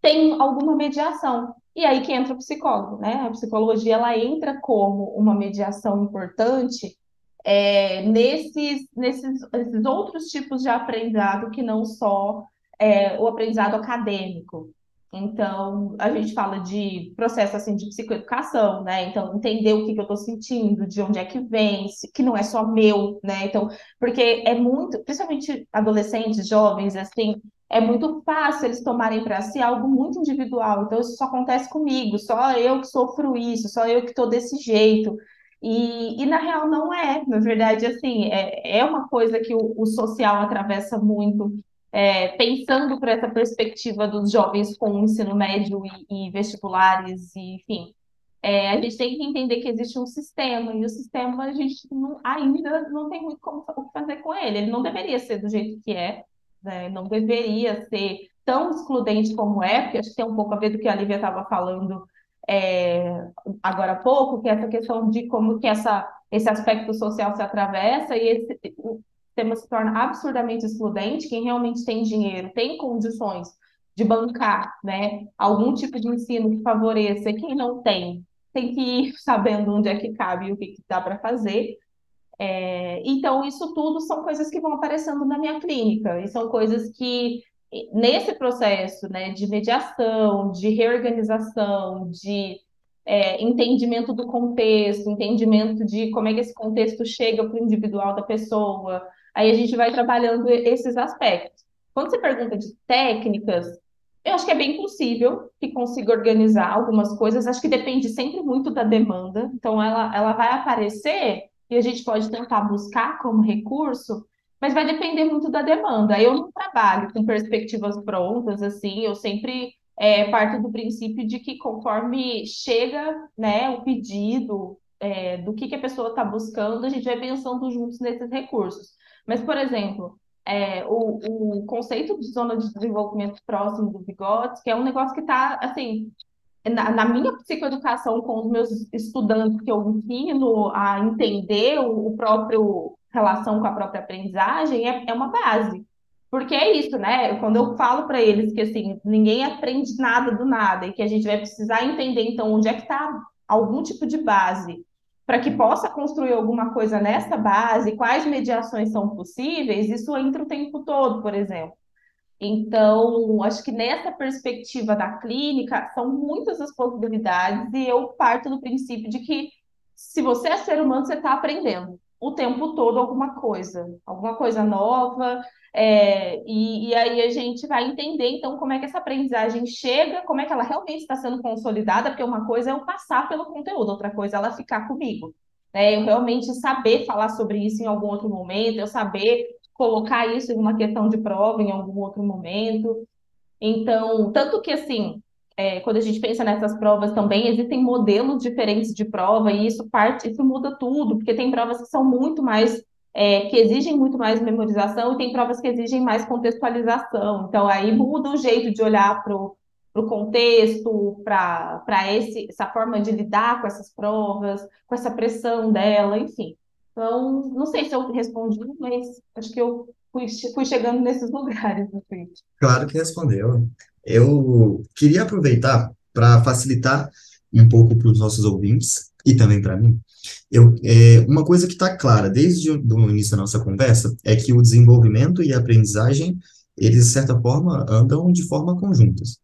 tem alguma mediação. E aí que entra o psicólogo, né? A psicologia ela entra como uma mediação importante é, nesses, nesses, nesses outros tipos de aprendizado que não só é, o aprendizado acadêmico. Então, a gente fala de processo assim de psicoeducação, né? Então, entender o que, que eu estou sentindo, de onde é que vem, que não é só meu, né? Então, porque é muito, principalmente adolescentes, jovens, assim, é muito fácil eles tomarem para si algo muito individual. Então, isso só acontece comigo, só eu que sofro isso, só eu que estou desse jeito. E, e, na real não é, na verdade, assim, é, é uma coisa que o, o social atravessa muito é, pensando por essa perspectiva dos jovens com ensino médio e, e vestibulares, e, enfim, é, a gente tem que entender que existe um sistema, e o sistema a gente não, ainda não tem muito como, o que fazer com ele. Ele não deveria ser do jeito que é, né? não deveria ser tão excludente como é, porque acho que tem um pouco a ver do que a Lívia estava falando é, agora há pouco, que é essa questão de como que essa, esse aspecto social se atravessa, e esse, sistema se torna absurdamente excludente, quem realmente tem dinheiro, tem condições de bancar, né, algum tipo de ensino que favoreça, quem não tem, tem que ir sabendo onde é que cabe e o que, que dá para fazer. É, então, isso tudo são coisas que vão aparecendo na minha clínica, e são coisas que, nesse processo né, de mediação, de reorganização, de é, entendimento do contexto, entendimento de como é que esse contexto chega para o individual da pessoa, Aí a gente vai trabalhando esses aspectos. Quando você pergunta de técnicas, eu acho que é bem possível que consiga organizar algumas coisas. Acho que depende sempre muito da demanda. Então, ela, ela vai aparecer e a gente pode tentar buscar como recurso, mas vai depender muito da demanda. Eu não trabalho com perspectivas prontas, assim, eu sempre é, do princípio de que conforme chega né, o pedido é, do que, que a pessoa está buscando, a gente vai pensando juntos nesses recursos. Mas, por exemplo, é, o, o conceito de zona de desenvolvimento próximo do bigote, que é um negócio que está, assim, na, na, minha psicoeducação com os meus estudantes, que eu ensino a entender o, o próprio relação com a própria aprendizagem, é, é uma base. Porque é isso, né? Quando eu falo para eles que assim, ninguém aprende nada do nada e que a gente vai precisar entender então onde é que está algum tipo de base para que possa construir alguma coisa nessa base, quais mediações são possíveis, isso entra o tempo todo, por exemplo. Então, acho que nessa perspectiva da clínica, são muitas as possibilidades, e eu parto do princípio de que, se você é ser humano, você está aprendendo o tempo todo alguma coisa, alguma coisa nova, é, e, e, aí a gente vai entender, então, como é que essa aprendizagem chega, como é que ela realmente está sendo consolidada, porque uma coisa é eu passar pelo conteúdo, outra coisa é ela ficar comigo. Né? Eu realmente saber falar sobre isso em algum outro momento, eu saber colocar isso em uma questão de prova em algum outro momento. Então, tanto que, assim, é, quando a gente pensa nessas provas também, existem modelos diferentes de prova, e isso parte, isso muda tudo, porque tem provas que são muito mais é, que exigem muito mais memorização e tem provas que exigem mais contextualização. Então, aí muda o jeito de olhar para o contexto, para essa forma de lidar com essas provas, com essa pressão dela, enfim. Então, não sei se eu respondi, mas acho que eu fui, chegando nesses lugares. Assim. Claro que respondeu. Eu queria aproveitar para facilitar um pouco para os nossos ouvintes e também para mim, eu, é, uma coisa que está clara desde o início da nossa conversa é que o desenvolvimento e a aprendizagem, eles, de certa forma, andam de forma conjuntas.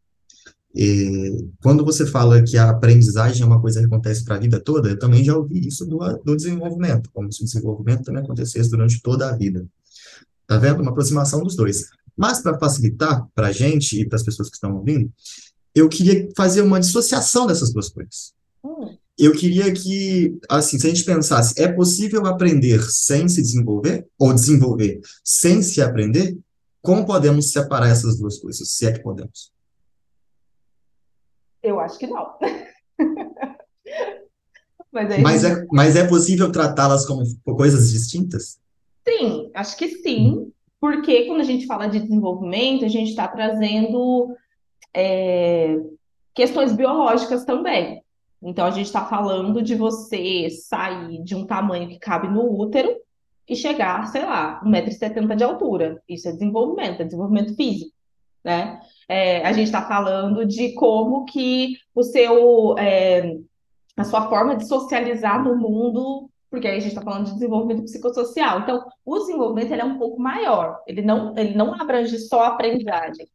E, quando você fala que a aprendizagem é uma coisa que acontece para a vida toda, eu também já ouvi isso do, do desenvolvimento, como se o desenvolvimento também acontecesse durante toda a vida. Tá vendo? Uma aproximação dos dois. Mas, para facilitar para a gente e para as pessoas que estão ouvindo, eu queria fazer uma dissociação dessas duas coisas. Hum eu queria que, assim, se a gente pensasse, é possível aprender sem se desenvolver? Ou desenvolver sem se aprender? Como podemos separar essas duas coisas, se é que podemos? Eu acho que não. Mas, aí, mas, é, mas é possível tratá-las como coisas distintas? Sim, acho que sim, porque quando a gente fala de desenvolvimento, a gente está trazendo é, questões biológicas também. Então, a gente está falando de você sair de um tamanho que cabe no útero e chegar, sei lá, 1,70m de altura. Isso é desenvolvimento, é desenvolvimento físico, né? É, a gente está falando de como que o seu, é, a sua forma de socializar no mundo, porque aí a gente está falando de desenvolvimento psicossocial. Então, o desenvolvimento ele é um pouco maior, ele não, ele não abrange só a aprendizagem.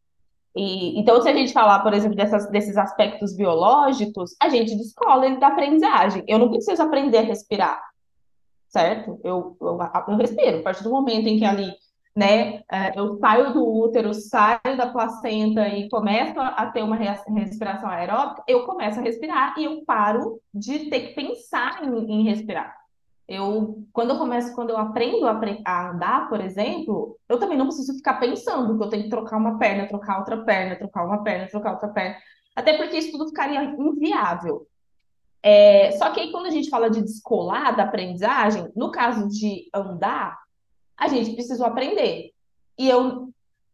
E, então, se a gente falar, por exemplo, dessas, desses aspectos biológicos, a gente descola ele da aprendizagem. Eu não preciso aprender a respirar, certo? Eu, eu, eu respiro. A partir do momento em que ali, né, é, eu saio do útero, saio da placenta e começo a ter uma respiração aeróbica, eu começo a respirar e eu paro de ter que pensar em, em respirar. Eu, quando eu começo, quando eu aprendo a, a, andar, por exemplo, eu também não preciso ficar pensando que eu tenho que trocar uma perna, trocar outra perna, trocar uma perna, trocar outra perna. Até porque isso tudo ficaria inviável. É, só que aí, quando a gente fala de descolar da aprendizagem, no caso de andar, a gente precisou aprender. E eu,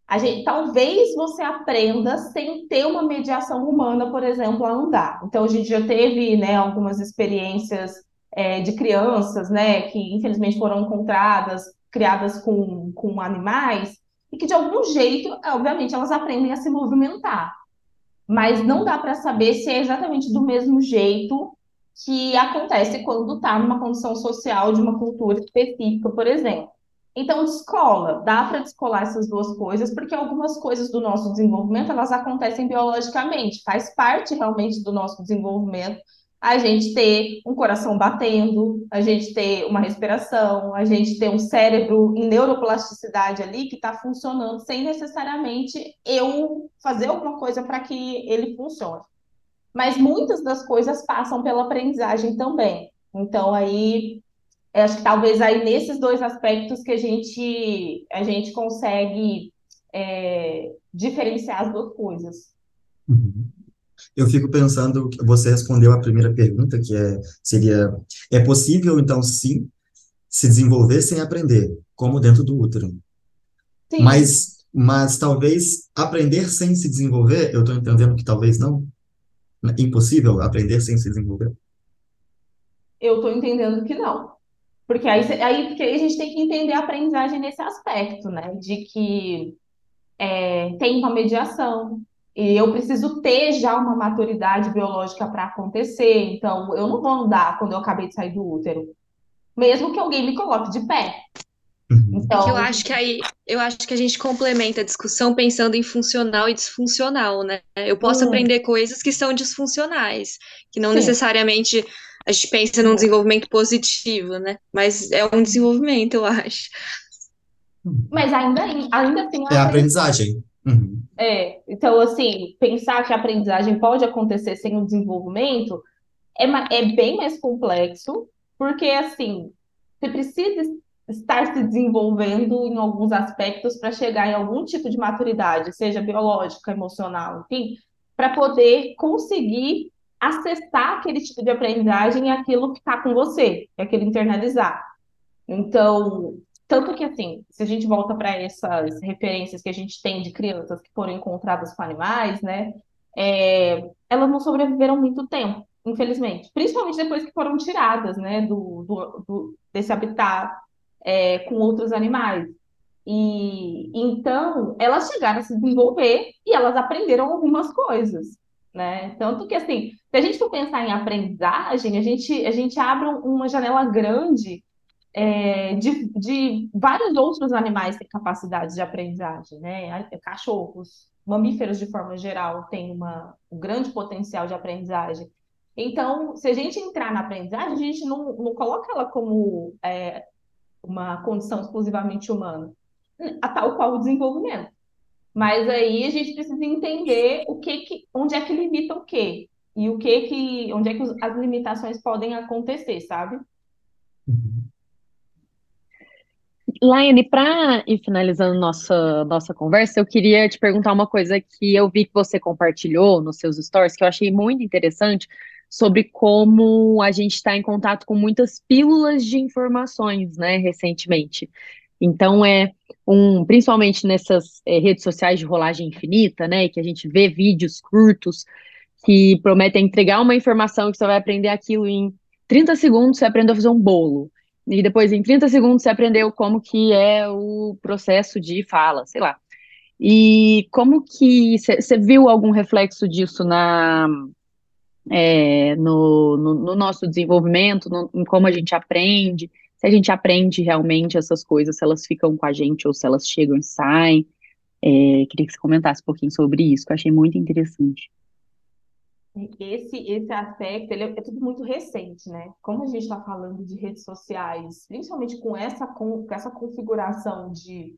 a gente, talvez você aprenda sem ter uma mediação humana, por exemplo, a andar. Então, a gente já teve, né, algumas experiências é, de crianças, né, que infelizmente foram encontradas, criadas com, com animais, e que de algum jeito, obviamente, elas aprendem a se movimentar. Mas não dá para saber se é exatamente do mesmo jeito que acontece quando está numa condição social de uma cultura específica, por exemplo. Então, escola, dá para descolar essas duas coisas, porque algumas coisas do nosso desenvolvimento, elas acontecem biologicamente, faz parte realmente do nosso desenvolvimento, a gente ter um coração batendo, a gente ter uma respiração, a gente ter um cérebro em neuroplasticidade ali que está funcionando sem necessariamente eu fazer alguma coisa para que ele funcione. Mas muitas das coisas passam pela aprendizagem também. Então aí acho que talvez aí nesses dois aspectos que a gente a gente consegue é, diferenciar as duas coisas. Eu fico pensando, você respondeu a primeira pergunta, que é, seria, é possível, então, sim, se desenvolver sem aprender, como dentro do útero. Sim. Mas, mas talvez aprender sem se desenvolver, eu estou entendendo que talvez não. Impossível aprender sem se desenvolver? Eu estou entendendo que não. Porque aí, aí, porque aí a gente tem que entender a aprendizagem nesse aspecto, né? De que é, tem uma mediação, e eu preciso ter já uma maturidade biológica para acontecer. Então, eu não vou andar quando eu acabei de sair do útero, mesmo que alguém me coloque de pé. Uhum. Então, eu acho que aí, eu acho que a gente complementa a discussão pensando em funcional e disfuncional, né? Eu posso hum. aprender coisas que são disfuncionais, que não Sim. necessariamente a gente pensa num desenvolvimento positivo, né? Mas é um desenvolvimento, eu acho. Mas ainda, ainda assim. É a aprendizagem. Uhum. É, então, assim, pensar que a aprendizagem pode acontecer sem o desenvolvimento é, é bem mais complexo, porque, assim, você precisa estar se desenvolvendo em alguns aspectos para chegar em algum tipo de maturidade, seja biológica, emocional, enfim, para poder conseguir acessar aquele tipo de aprendizagem e aquilo ficar com você, aquilo internalizar. Então, tanto que, assim, se a gente volta para essas referências que a gente tem de crianças que foram encontradas com animais, né, é, elas não sobreviveram muito tempo, infelizmente. Principalmente depois que foram tiradas, né, do, do, do desse habitat é, com outros animais. E então elas chegaram a se desenvolver e elas aprenderam algumas coisas, né? Tanto que assim, se a gente for pensar em aprendizagem, a gente, a gente abre uma janela grande é, de, de, vários outros animais têm capacidade de aprendizagem, né? Cachorros, mamíferos de forma geral têm uma, um grande potencial de aprendizagem. Então, se a gente entrar na aprendizagem, a gente não, não coloca ela como é, uma condição exclusivamente humana, a tal qual o desenvolvimento. Mas aí a gente precisa entender o que, que onde é que limita o quê e o que que onde é que as limitações podem acontecer, sabe? Uhum. Laiane, para ir finalizando nossa, nossa conversa, eu queria te perguntar uma coisa que eu vi que você compartilhou nos seus stories, que eu achei muito interessante, sobre como a gente está em contato com muitas pílulas de informações, né, recentemente. Então, é um, principalmente nessas é, redes sociais de rolagem infinita, né, que a gente vê vídeos curtos que prometem entregar uma informação que você vai aprender aquilo em 30 segundos, você aprendeu a fazer um bolo. E depois, em 30 segundos, você aprendeu como que é o processo de fala, sei lá. E como que você viu algum reflexo disso na, é, no, no, no, nosso desenvolvimento, no, em como a gente aprende, se a gente aprende realmente essas coisas, se elas ficam com a gente ou se elas chegam e saem. É, queria que você comentasse um pouquinho sobre isso, que eu achei muito interessante. Esse, esse aspecto ele é, é tudo muito recente, né? Como a gente está falando de redes sociais, principalmente com essa, com, com essa configuração de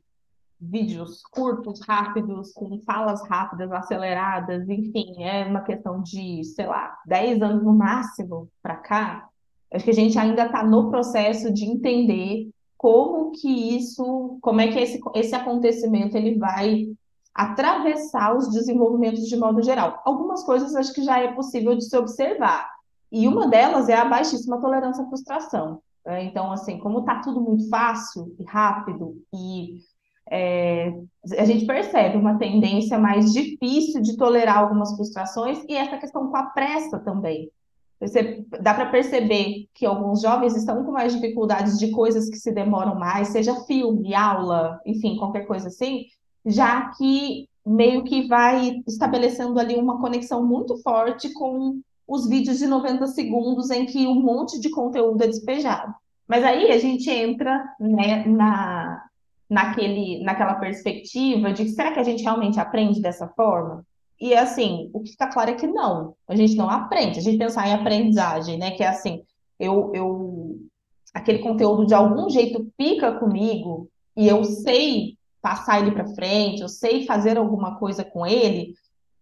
vídeos curtos, rápidos, com falas rápidas, aceleradas, enfim, é uma questão de, sei lá, 10 anos no máximo para cá. Acho que a gente ainda está no processo de entender como que isso, como é que esse, esse acontecimento ele vai atravessar os desenvolvimentos de modo geral. Algumas coisas acho que já é possível de se observar. E uma delas é a baixíssima tolerância à frustração. Né? Então, assim, como está tudo muito fácil e rápido e é, a gente percebe uma tendência mais difícil de tolerar algumas frustrações e essa questão com a pressa também. Você, dá para perceber que alguns jovens estão com mais dificuldades de coisas que se demoram mais, seja filme, aula, enfim, qualquer coisa assim, já que meio que vai estabelecendo ali uma conexão muito forte com os vídeos de 90 segundos em que um monte de conteúdo é despejado. Mas aí a gente entra né, na, naquele, naquela perspectiva de será que a gente realmente aprende dessa forma? E assim, o que está claro é que não, a gente não aprende. A gente pensar em aprendizagem, né? Que é assim, eu, eu aquele conteúdo de algum jeito pica comigo e eu sei passar ele para frente, eu sei fazer alguma coisa com ele,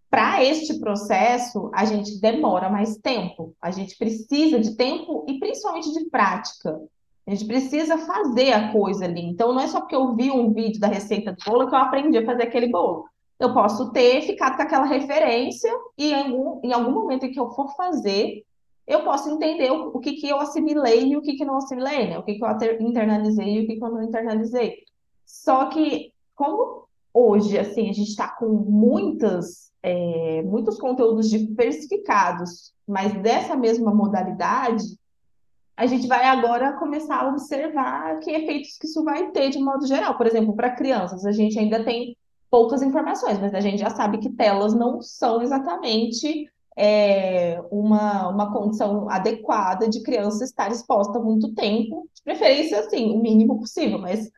para este processo, a gente demora mais tempo. A gente precisa de tempo e principalmente de prática. A gente precisa fazer a coisa ali. Então, não é só porque eu vi um vídeo da receita do bolo que eu aprendi a fazer aquele bolo. Eu posso ter ficado com aquela referência e em algum, em algum momento em que eu for fazer, eu posso entender o, o que, que eu assimilei e o que, que não assimilei, né? O que, que eu internalizei e o que, que eu não internalizei. Só que, como hoje, assim, a gente está com muitas, é, muitos conteúdos diversificados, mas dessa mesma modalidade, a gente vai agora começar a observar que efeitos que isso vai ter de modo geral. Por exemplo, para crianças, a gente ainda tem poucas informações, mas a gente já sabe que telas não são exatamente é, uma, uma condição adequada de criança estar exposta muito tempo, de preferência, assim, o mínimo possível, mas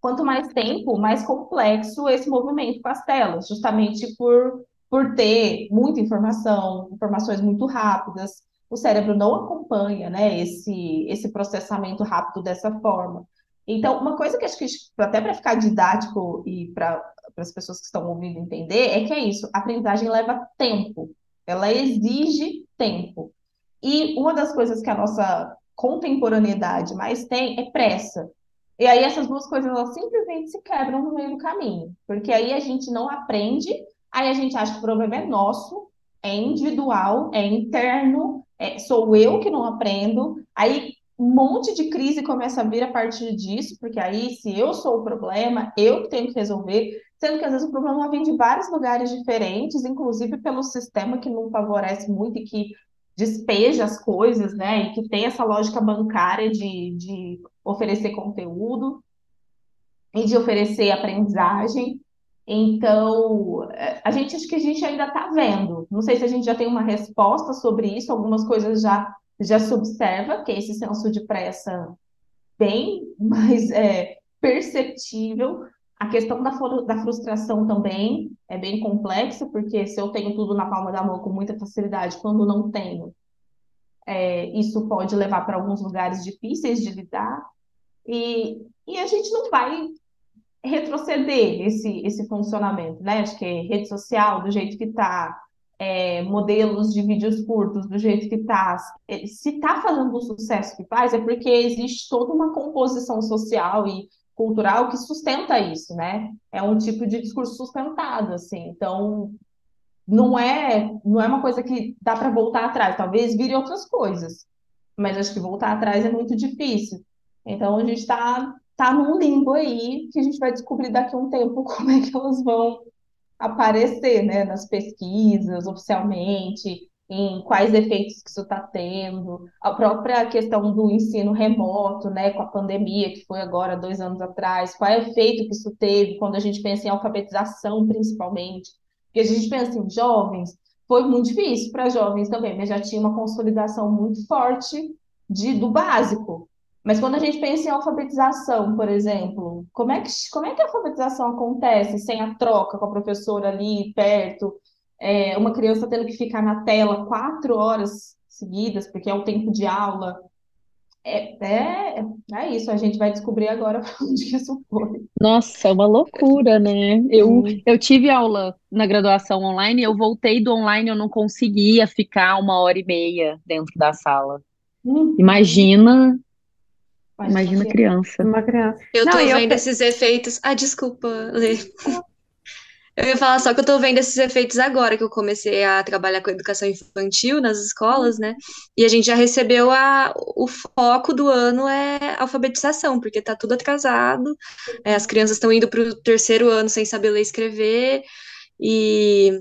quanto mais tempo, mais complexo esse movimento com as telas, justamente por, por ter muita informação, informações muito rápidas. O cérebro não acompanha né, esse, esse processamento rápido dessa forma. Então, uma coisa que acho que, até para ficar didático e para as pessoas que estão ouvindo entender, é que é isso: a aprendizagem leva tempo, ela exige tempo. E uma das coisas que a nossa contemporaneidade mais tem é pressa. E aí essas duas coisas elas simplesmente se quebram no meio do caminho, porque aí a gente não aprende, aí a gente acha que o problema é nosso, é individual, é interno, é, sou eu que não aprendo, aí um monte de crise começa a vir a partir disso, porque aí se eu sou o problema, eu que tenho que resolver, sendo que às vezes o problema vem de vários lugares diferentes, inclusive pelo sistema que não favorece muito e que despeja as coisas, né? E que tem essa lógica bancária de, de oferecer conteúdo e de oferecer aprendizagem. Então, é, a gente acho que a gente ainda está vendo. Não sei se a gente já tem uma resposta sobre isso, algumas coisas já, já se observa, que é esse senso de pressa bem mais é, perceptível, a questão da, da frustração também é bem complexa, porque se eu tenho tudo na palma da mão com muita facilidade, quando não tenho, é, isso pode levar para alguns lugares difíceis de lidar. E, e a gente não vai retroceder esse, esse funcionamento, né? Acho que é rede social, do jeito que está, é, modelos de vídeos curtos, do jeito que está. Se está fazendo o sucesso que faz, é porque existe toda uma composição social e cultural que sustenta isso, né? É um tipo de discurso sustentado, assim. Então, não é, não é uma coisa que dá para voltar atrás. Talvez vire outras coisas, mas acho que voltar atrás é muito difícil. Então, a gente está tá num limbo aí que a gente vai descobrir daqui a um tempo como é que elas vão aparecer, né, nas pesquisas, oficialmente, em quais efeitos que isso está tendo, a própria questão do ensino remoto, né, com a pandemia, que foi agora dois anos atrás, qual é o efeito que isso teve quando a gente pensa em alfabetização, principalmente, porque a gente pensa em jovens, foi muito difícil para jovens também, mas já tinha uma consolidação muito forte de, do básico. Mas quando a gente pensa em alfabetização, por exemplo, como é que, como é que a alfabetização acontece sem a troca com a professora ali perto? É, uma criança tendo que ficar na tela quatro horas seguidas, porque é o tempo de aula. É, é, é isso, a gente vai descobrir agora onde que isso foi. Nossa, é uma loucura, né? Eu, eu tive aula na graduação online, eu voltei do online, eu não conseguia ficar uma hora e meia dentro da sala. Uhum. Imagina, imagina criança. Uma criança. Eu tô não, vendo eu... esses efeitos. Ah, desculpa, Lê. Eu ia falar só que eu tô vendo esses efeitos agora, que eu comecei a trabalhar com educação infantil nas escolas, né? E a gente já recebeu a, o foco do ano é alfabetização, porque tá tudo atrasado, é, as crianças estão indo pro terceiro ano sem saber ler e escrever, e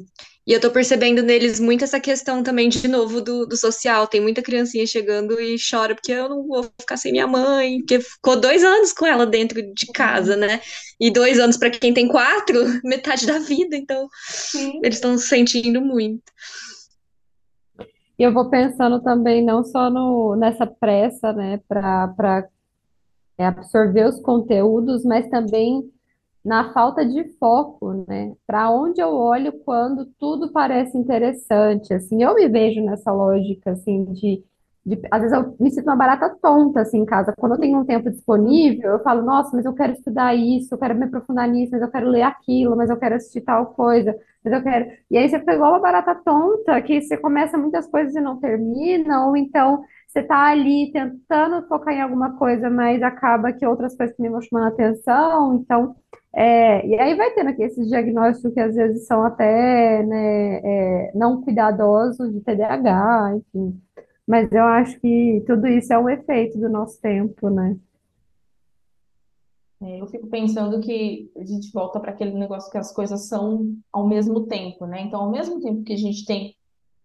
e eu tô percebendo neles muito essa questão também, de novo, do, do social. Tem muita criancinha chegando e chora porque eu não vou ficar sem minha mãe, porque ficou dois anos com ela dentro de casa, né? E dois anos para quem tem quatro, metade da vida. Então, Sim. eles estão sentindo muito. E eu vou pensando também não só no, nessa pressa, né, para é, absorver os conteúdos, mas também na falta de foco, né? Para onde eu olho quando tudo parece interessante, assim, eu me vejo nessa lógica, assim, de, de, às vezes eu me sinto uma barata tonta, assim, em casa, quando eu tenho um tempo disponível, eu falo, nossa, mas eu quero estudar isso, eu quero me aprofundar nisso, mas eu quero ler aquilo, mas eu quero assistir tal coisa, mas eu quero... E aí você fica igual uma barata tonta, que você começa muitas coisas e não termina, ou então você está ali tentando focar em alguma coisa, mas acaba que outras coisas me vão chamando a atenção, então é, e aí vai tendo aqui esses diagnósticos que às vezes são até né, é, não cuidadosos de TDAH, enfim. Mas eu acho que tudo isso é um efeito do nosso tempo, né? É, eu fico pensando que a gente volta para aquele negócio que as coisas são ao mesmo tempo, né? Então, ao mesmo tempo que a gente tem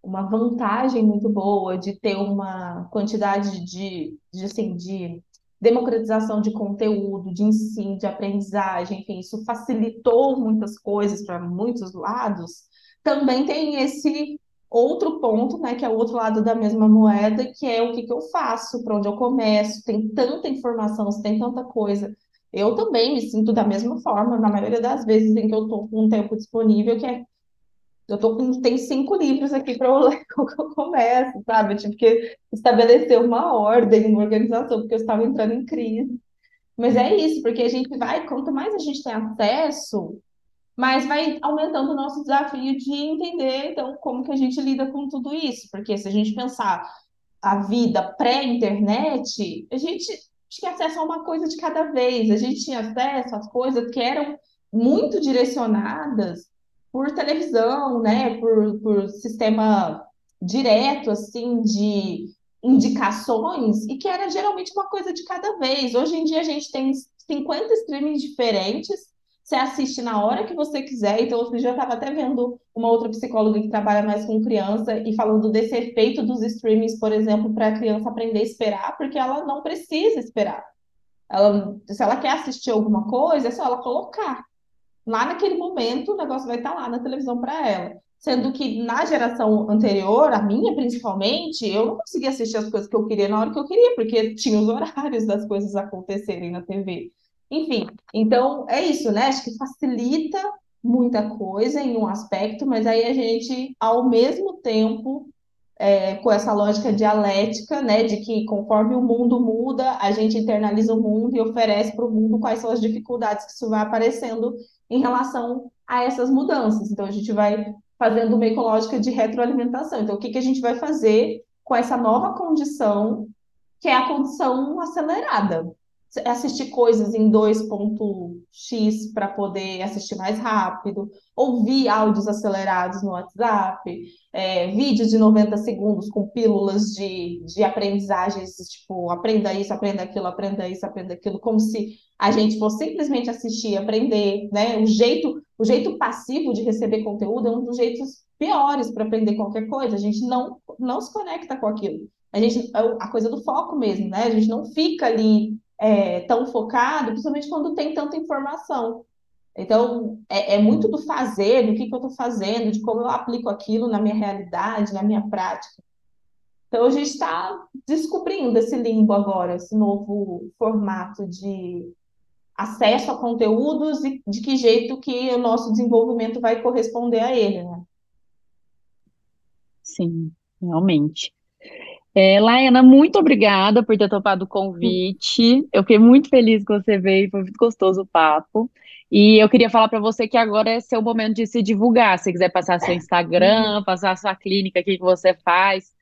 uma vantagem muito boa de ter uma quantidade de, de, assim, de democratização de conteúdo, de ensino, de aprendizagem, enfim, isso facilitou muitas coisas para muitos lados, também tem esse outro ponto, né, que é o outro lado da mesma moeda, que é o que, que eu faço, para onde eu começo, tem tanta informação, tem tanta coisa. Eu também me sinto da mesma forma, na maioria das vezes em que eu estou com um tempo disponível, que é eu tô com, tem cinco livros aqui para eu ler como que eu começo, sabe? Eu tive que estabelecer uma ordem, uma organização, porque eu estava entrando em crise. Mas é isso, porque a gente vai, quanto mais a gente tem acesso, mais vai aumentando o nosso desafio de entender, então, como que a gente lida com tudo isso. Porque se a gente pensar a vida pré-internet, a gente tinha acesso a uma coisa de cada vez, a gente tinha acesso às coisas que eram muito direcionadas por televisão, né, por, por sistema direto, assim, de indicações, e que era geralmente uma coisa de cada vez. Hoje em dia a gente tem 50 streamings diferentes, você assiste na hora que você quiser. Então, outro dia eu estava até vendo uma outra psicóloga que trabalha mais com criança e falando desse efeito dos streamings, por exemplo, para a criança aprender a esperar, porque ela não precisa esperar. Ela, se ela quer assistir alguma coisa, é só ela colocar lá naquele momento o negócio vai estar lá na televisão para ela. Sendo que na geração anterior, a minha principalmente, eu não conseguia assistir as coisas que eu queria na hora que eu queria, porque tinha os horários das coisas acontecerem na TV. Enfim, então é isso, né? Acho que facilita muita coisa em um aspecto, mas aí a gente, ao mesmo tempo, é, com essa lógica dialética, né, de que conforme o mundo muda, a gente internaliza o mundo e oferece para o mundo quais são as dificuldades que isso vai aparecendo em relação a essas mudanças. Então, a gente vai fazendo uma ecológica de retroalimentação. Então, o que, que a gente vai fazer com essa nova condição, que é a condição acelerada? assistir coisas em 2.x para poder assistir mais rápido, ouvir áudios acelerados no WhatsApp, é, vídeos de 90 segundos com pílulas de, de aprendizagens, tipo, aprenda isso, aprenda aquilo, aprenda isso, aprenda aquilo, como se a gente fosse simplesmente assistir aprender, né? O jeito, o jeito passivo de receber conteúdo é um dos jeitos piores para aprender qualquer coisa. A gente não, não se conecta com aquilo. A gente, é a coisa do foco mesmo, né? A gente não fica ali é, tão focado, principalmente quando tem tanta informação. Então, é, é muito do fazer, do que, que eu estou fazendo, de como eu aplico aquilo na minha realidade, na minha prática. Então, a gente está descobrindo esse limbo agora, esse novo formato de acesso a conteúdos e de que jeito que o nosso desenvolvimento vai corresponder a ele, né? Sim, realmente. É, Laena, muito obrigada por ter topado o convite. Eu fiquei muito feliz que você veio, foi muito gostoso o papo. E eu queria falar para você que agora é seu momento de se divulgar. Se quiser passar seu Instagram, passar sua clínica, o que você faz.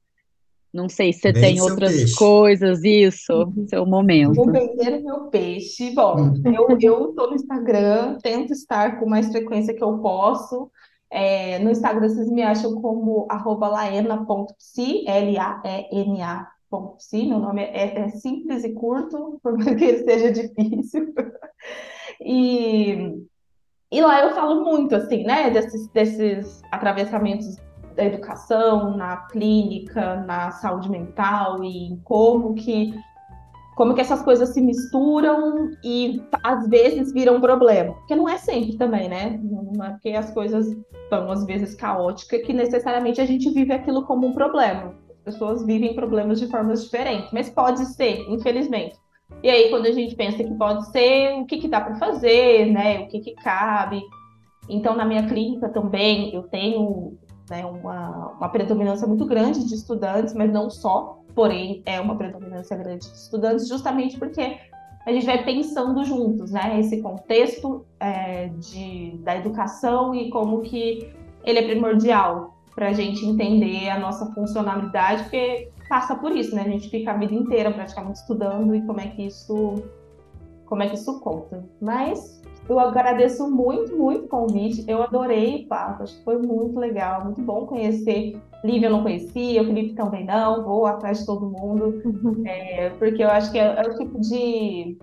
Não sei se você tem outras peixe. coisas, isso, uhum. seu momento. Vou vender o meu peixe. Bom, uhum. eu, eu tô no Instagram, tento estar com mais frequência que eu posso. É, no Instagram vocês me acham como laena.psi, L-A-E-N-A.psi. Meu nome é, é, simples e curto, por mais que ele seja difícil. e, e lá eu falo muito, assim, né, desses, desses atravessamentos da educação, na clínica, na saúde mental e como que como que essas coisas se misturam e às vezes viram um problema. Porque não é sempre também, né? Não é porque as coisas estão às vezes caóticas que necessariamente a gente vive aquilo como um problema. As pessoas vivem problemas de formas diferentes, mas pode ser, infelizmente. E aí, quando a gente pensa que pode ser, o que, que dá para fazer, né? O que, que cabe. Então, na minha clínica também, eu tenho né, uma, uma predominância muito grande de estudantes, mas não só, porém é uma predominância grande de estudantes, justamente porque a gente vai pensando juntos, né, esse contexto é, de, da educação e como que ele é primordial para a gente entender a nossa funcionalidade, porque passa por isso, né, a gente fica a vida inteira praticamente estudando e como é que isso, como é que isso conta. Mas eu agradeço muito, muito o convite. Eu adorei o papo, acho que foi muito legal, muito bom conhecer. Lívia eu não conhecia, o Felipe também não, vou atrás de todo mundo, é, porque eu acho que é, é o tipo de,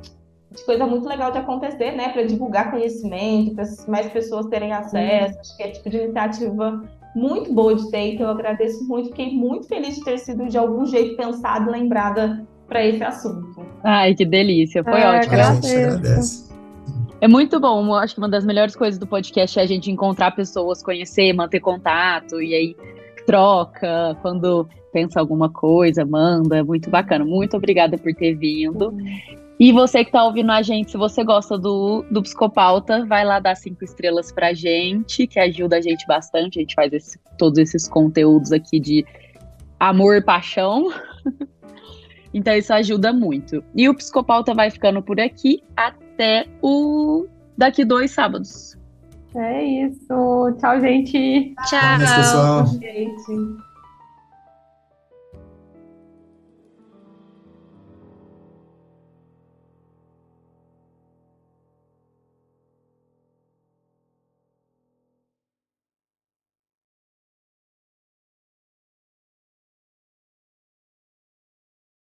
de, coisa muito legal de acontecer, né? Para divulgar conhecimento, para mais pessoas terem acesso. Acho que é tipo de iniciativa muito boa de ter, então eu agradeço muito. Fiquei muito feliz de ter sido de algum jeito pensada e lembrada para esse assunto. Ai, que delícia, foi é, ótimo. A gente agradece. É muito bom. Eu acho que uma das melhores coisas do podcast é a gente encontrar pessoas, conhecer, manter contato e aí troca quando pensa alguma coisa, manda. É muito bacana. Muito obrigada por ter vindo. E você que está ouvindo a gente, se você gosta do, do Psicopauta, vai lá dar cinco estrelas pra gente, que ajuda a gente bastante. A gente faz esse, todos esses conteúdos aqui de amor e paixão. então isso ajuda muito. E o Psicopauta vai ficando por aqui. Até até o daqui dois sábados. É isso. Tchau, gente. Tchau. Tchau, pessoal. Gente.